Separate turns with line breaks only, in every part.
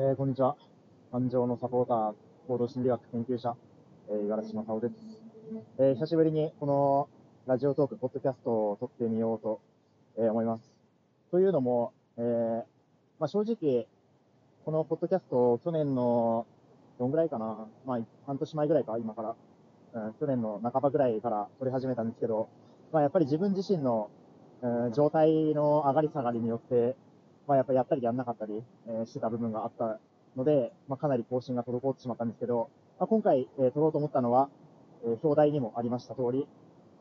えー、こんにちは。感情のサポーター、行動心理学研究者、えー、五十嵐正夫です。えー、久しぶりにこのラジオトーク、ポッドキャストを撮ってみようと、えー、思います。というのも、えー、まあ、正直、このポッドキャスト、去年の、どんぐらいかな、まあ、半年前ぐらいか、今から、うん、去年の半ばぐらいから撮り始めたんですけど、まあ、やっぱり自分自身の、うん、状態の上がり下がりによって、まあ、やっぱりやったりやんなかったり、えー、してた部分があったので、まあ、かなり更新が滞ってしまったんですけど、まあ、今回、えー、撮ろうと思ったのは、えー、表題にもありました通り、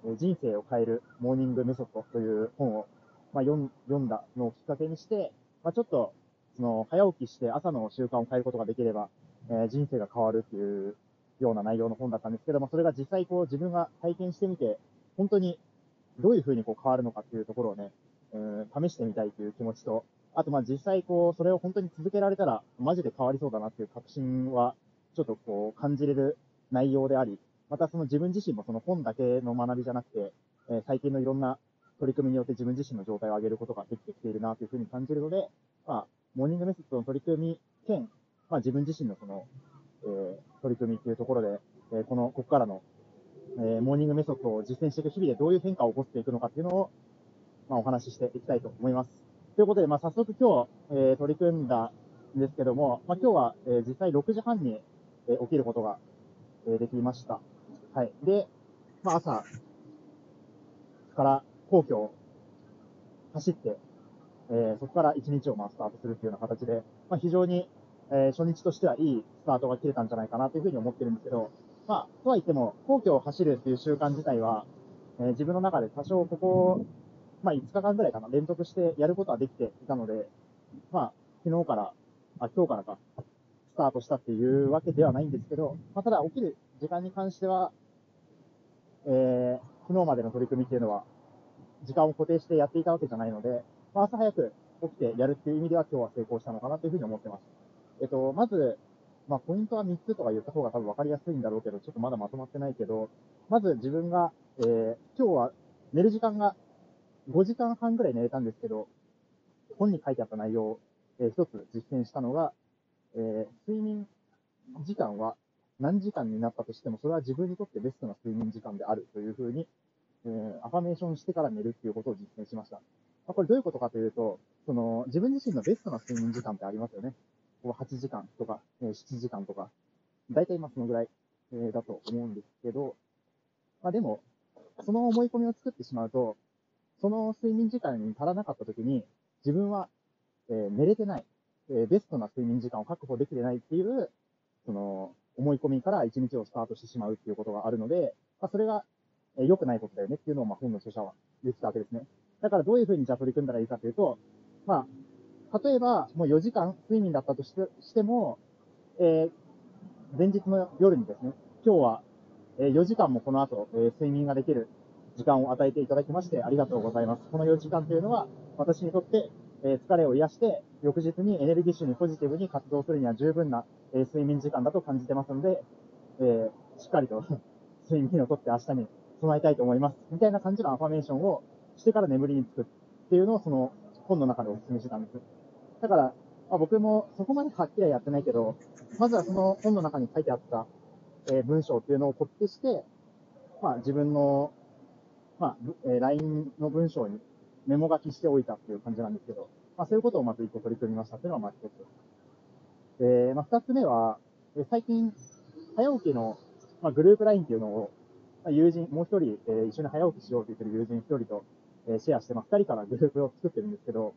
えー、人生を変えるモーニングメソッドという本を、まあ、読ん読んだのをきっかけにして、まあ、ちょっと、その、早起きして朝の習慣を変えることができれば、えー、人生が変わるっていうような内容の本だったんですけども、それが実際こう自分が体験してみて、本当にどういうふうにこう変わるのかっていうところをね、うん、試してみたいという気持ちと、あと、まあ、実際、こう、それを本当に続けられたら、マジで変わりそうだなっていう確信は、ちょっとこう、感じれる内容であり、またその自分自身もその本だけの学びじゃなくて、え、最近のいろんな取り組みによって自分自身の状態を上げることができてきているなというふうに感じるので、まあ、モーニングメソッドの取り組み兼、まあ、自分自身のその、えー、取り組みっていうところで、えー、この、ここからの、えー、モーニングメソッドを実践していく日々でどういう変化を起こしていくのかっていうのを、まあ、お話ししていきたいと思います。ということで、まあ、早速今日、えー、取り組んだんですけども、まあ、今日は、えー、実際6時半に、えー、起きることが、えー、できました。はい。で、まあ、朝から皇居を走って、えー、そこから1日をまあスタートするっていうような形で、まあ、非常に、えー、初日としてはいいスタートが切れたんじゃないかなというふうに思ってるんですけど、まあ、とは言っても、皇居を走るっていう習慣自体は、えー、自分の中で多少ここまあ、5日間ぐらいかな、連続してやることはできていたので、まあ、昨日から、あ、今日からか、スタートしたっていうわけではないんですけど、まあ、ただ起きる時間に関しては、えー、昨日までの取り組みっていうのは、時間を固定してやっていたわけじゃないので、まあ、朝早く起きてやるっていう意味では今日は成功したのかなというふうに思ってます。えっと、まず、まあ、ポイントは3つとか言った方が多分分かりやすいんだろうけど、ちょっとまだまとまってないけど、まず自分が、えー、今日は寝る時間が5時間半ぐらい寝れたんですけど、本に書いてあった内容を、えー、一つ実践したのが、えー、睡眠時間は何時間になったとしても、それは自分にとってベストな睡眠時間であるというふうに、えー、アファメーションしてから寝るっていうことを実践しました。まあ、これどういうことかというと、その、自分自身のベストな睡眠時間ってありますよね。こ8時間とか、えー、7時間とか、だいたい今そのぐらい、えー、だと思うんですけど、まあでも、その思い込みを作ってしまうと、その睡眠時間に足らなかった時に、自分は、えー、寝れてない、えー、ベストな睡眠時間を確保できてないっていう、その、思い込みから一日をスタートしてしまうっていうことがあるので、まあ、それが、えー、良くないことだよねっていうのを、まあ、本の著者は言ってたわけですね。だからどういうふうにじゃあ取り組んだらいいかというと、まあ、例えば、もう4時間睡眠だったとしてしても、えー、前日の夜にですね、今日は、えー、4時間もこの後、え、睡眠ができる時間を与えていただきましてありがとうございます。この4時間というのは、私にとって、え疲れを癒して、翌日にエネルギッシュにポジティブに活動するには十分な、え睡眠時間だと感じてますので、え、しっかりと 睡眠をとって明日に備えたいと思います。みたいな感じのアファメーションをしてから眠りにつくっていうのをその本の中でお勧めしてたんです。だから、まあ、僕もそこまではっきりはやってないけど、まずはその本の中に書いてあった、え、文章っていうのをコピペして、まあ自分のまあ、えー、LINE の文章にメモ書きしておいたっていう感じなんですけど、まあ、そういうことをまず一個取り組みましたっていうのがまあ一つ。えー、まあ、二つ目は、え、最近、早起きの、まあ、グループ LINE っていうのを、まあ、友人、もう一人、えー、一緒に早起きしようって言ってる友人一人と、えー、シェアして、まあ、二人からグループを作ってるんですけど、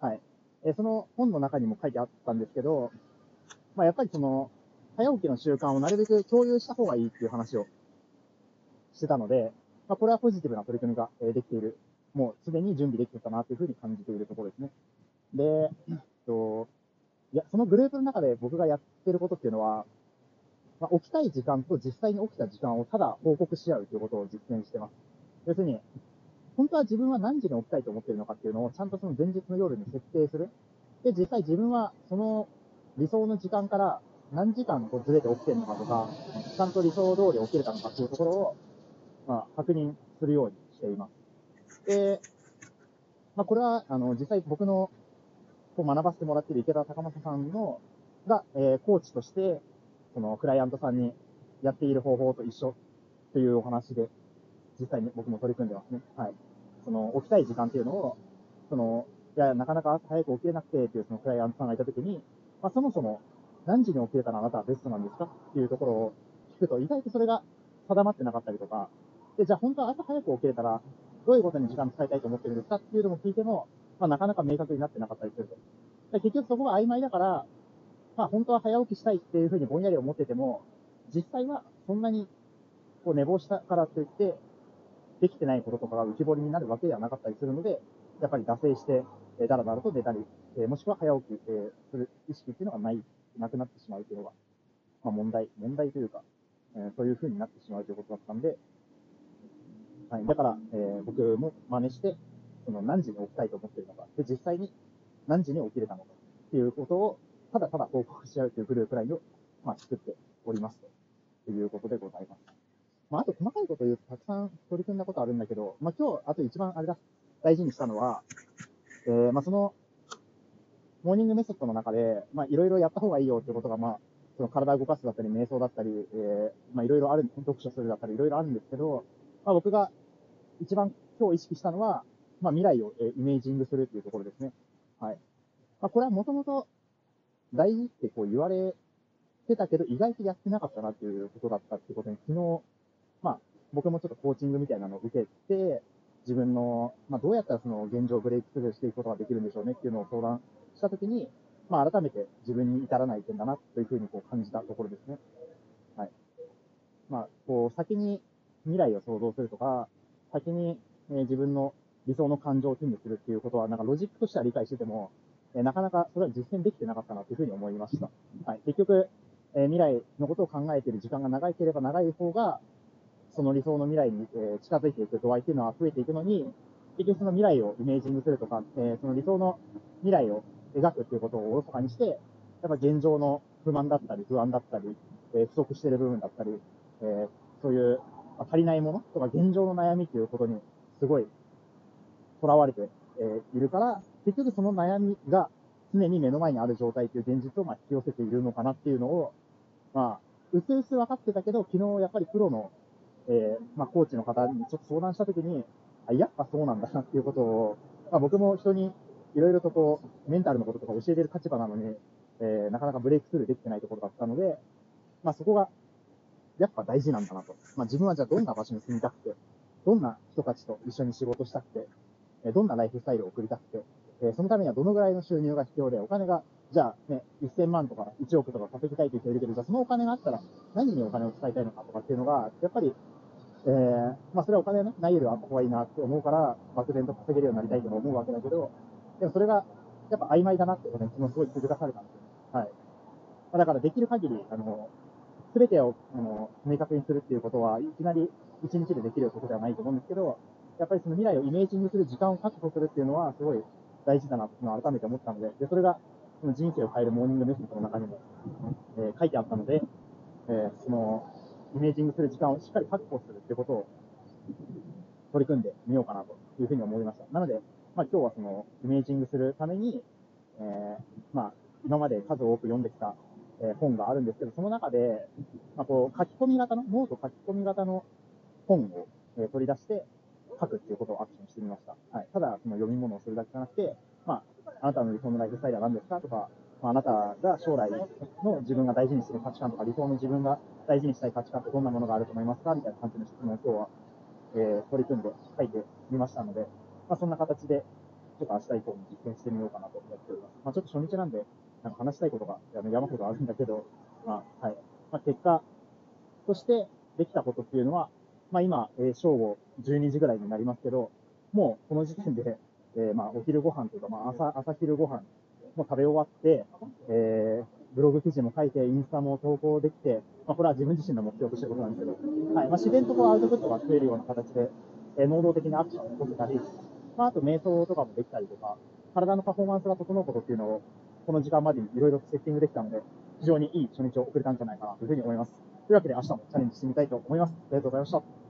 はい。えー、その本の中にも書いてあったんですけど、まあ、やっぱりその、早起きの習慣をなるべく共有した方がいいっていう話をしてたので、まあ、これはポジティブな取り組みができている。もうすでに準備できてたなというふうに感じているところですね。で、えっと、いや、そのグループの中で僕がやってることっていうのは、まあ、起きたい時間と実際に起きた時間をただ報告し合うということを実践してます。要するに、本当は自分は何時に起きたいと思っているのかっていうのをちゃんとその前日の夜に設定する。で、実際自分はその理想の時間から何時間こうずれて起きてるのかとか、ちゃんと理想通り起きれたのかっていうところをまあ、確認するようにしています。で、まあ、これは、あの、実際僕の、こう学ばせてもらっている池田隆正さんの、が、えー、コーチとして、そのクライアントさんにやっている方法と一緒というお話で、実際に僕も取り組んでますね。はい。その、起きたい時間っていうのを、その、いや、なかなか早く起きれなくてっていうそのクライアントさんがいたときに、まあ、そもそも何時に起きれたらあなたはベストなんですかっていうところを聞くと、意外とそれが定まってなかったりとか、で、じゃあ本当は朝早く起きれたら、どういうことに時間使いたいと思ってるんですかっていうのも聞いても、まあ、なかなか明確になってなかったりすると。で結局そこが曖昧だから、まあ本当は早起きしたいっていうふうにぼんやり思ってても、実際はそんなにこう寝坊したからといって、できてないこととかが浮き彫りになるわけではなかったりするので、やっぱり惰性して、えー、だらだらと寝たり、えー、もしくは早起き、えー、する意識っていうのがない、なくなってしまうというのが、まあ問題、問題というか、えー、そういうふうになってしまうということだったんで、はい。だから、えー、僕も真似して、その何時に起きたいと思っているのか、で、実際に何時に起きれたのかっていうことを、ただただ報告し合うというグループラインを、まあ、作っておりますということでございます。まあ、あと細かいこと言うとたくさん取り組んだことあるんだけど、まあ、今日、あと一番あれだ、大事にしたのは、えー、まあ、その、モーニングメソッドの中で、まあ、いろいろやった方がいいよってことが、まあ、その体を動かすだったり、瞑想だったり、えー、まあ、いろいろある、読書するだったり、いろいろあるんですけど、まあ、僕が一番今日意識したのは、まあ、未来を、え、イメージングするっていうところですね。はい。まあ、これはもともと大事ってこう言われてたけど、意外とやってなかったなっていうことだったってことに昨日、まあ、僕もちょっとコーチングみたいなのを受けて、自分の、まあ、どうやったらその現状をブレイクスルーしていくことができるんでしょうねっていうのを相談したときに、まあ、改めて自分に至らない点だなというふうにこう感じたところですね。はい。まあ、こう、先に未来を想像するとか、先に、え、自分の理想の感情を手にするっていうことは、なんかロジックとしては理解してても、え、なかなかそれは実践できてなかったなというふうに思いました。はい。結局、え、未来のことを考えている時間が長いければ長い方が、その理想の未来に、え近づいていく度合いっていうのは増えていくのに、結局その未来をイメージングするとか、えその理想の未来を描くっていうことをおろそかにして、やっぱ現状の不満だったり、不安だったり、え不足している部分だったり、えそういう、ま足りないものとか現状の悩みっていうことにすごい囚われて、えいるから、結局その悩みが常に目の前にある状態という現実をま引き寄せているのかなっていうのを、まあ、うすうす分かってたけど、昨日やっぱりプロのえー、まあ、コーチの方にちょっと相談したときに、あ、やっぱそうなんだなっていうことを、まあ、僕も人にいろいろとこう、メンタルのこととか教えてる立場なのに、えー、なかなかブレイクスルーできてないところだったので、まあ、そこが、やっぱ大事なんだなと。まあ、自分はじゃあどんな場所に住みたくて、どんな人たちと一緒に仕事したくて、えどんなライフスタイルを送りたくて、えそのためにはどのぐらいの収入が必要で、お金が、じゃあね、1000万とか1億とか稼ぎたいという人いるけど、じゃあそのお金があったら何にお金を使いたいのかとかっていうのが、やっぱりえー、まあそれはお金ね、ないよりはあった方がいなって思うから、漠然と稼げるようになりたいと思うわけだけど、でもそれが、やっぱ曖昧だなってことに、昨日すごい気づかされたんですよ。はい。だからできる限り、あの、すべてを、あの、明確にするっていうことは、いきなり一日でできることではないと思うんですけど、やっぱりその未来をイメージングする時間を確保するっていうのは、すごい大事だなっていうのを改めて思ったので、で、それが、その人生を変えるモーニングメッセージの中にも、えー、書いてあったので、えー、その、イメージングする時間をしっかり確保するってことを取り組んでみようかなというふうに思いました。なので、まあ、今日はそのイメージングするために、えー、まあ、今まで数多く読んできた、え、本があるんですけど、その中で、まあ、こう書き込み型の、ノート書き込み型の本を、え、取り出して書くっていうことをアクションしてみました。はい。ただ、その読み物をするだけじゃなくて、まあ、あなたの理想のライフスタイルは何ですかとか、まあ、あなたが将来の自分が大事にする価値観とか、理想の自分が大事にしたい価値観ってどんなものがあると思いますかみたいな感じの質問を今日は、えー、取り組んで書いてみましたので、まあ、そんな形で、ちょっと明日以降に実践してみようかなと思っております。まあ、ちょっと初日なんで、なんか話したいことが山ほどあるんだけど、まあ、はい。まあ、結果としてできたことっていうのは、まあ、今、えー、正午12時ぐらいになりますけど、もうこの時点で、えー、まあ、お昼ご飯というか、まあ、朝、朝昼ご飯も食べ終わって、えー、ブログ記事も書いて、インスタも投稿できて、まあ、これは自分自身の目標としてることなんですけど、はい。まあ、自然とこうアウトプットが増えるような形で、えー、能動的なアクションを起こせたり、まあ、あと瞑想とかもできたりとか、体のパフォーマンスが整うことっていうのを、この時間までにいろいろセッティングできたので、非常にいい初日を送れたんじゃないかなというふうに思います。というわけで明日もチャレンジしてみたいと思います。ありがとうございました。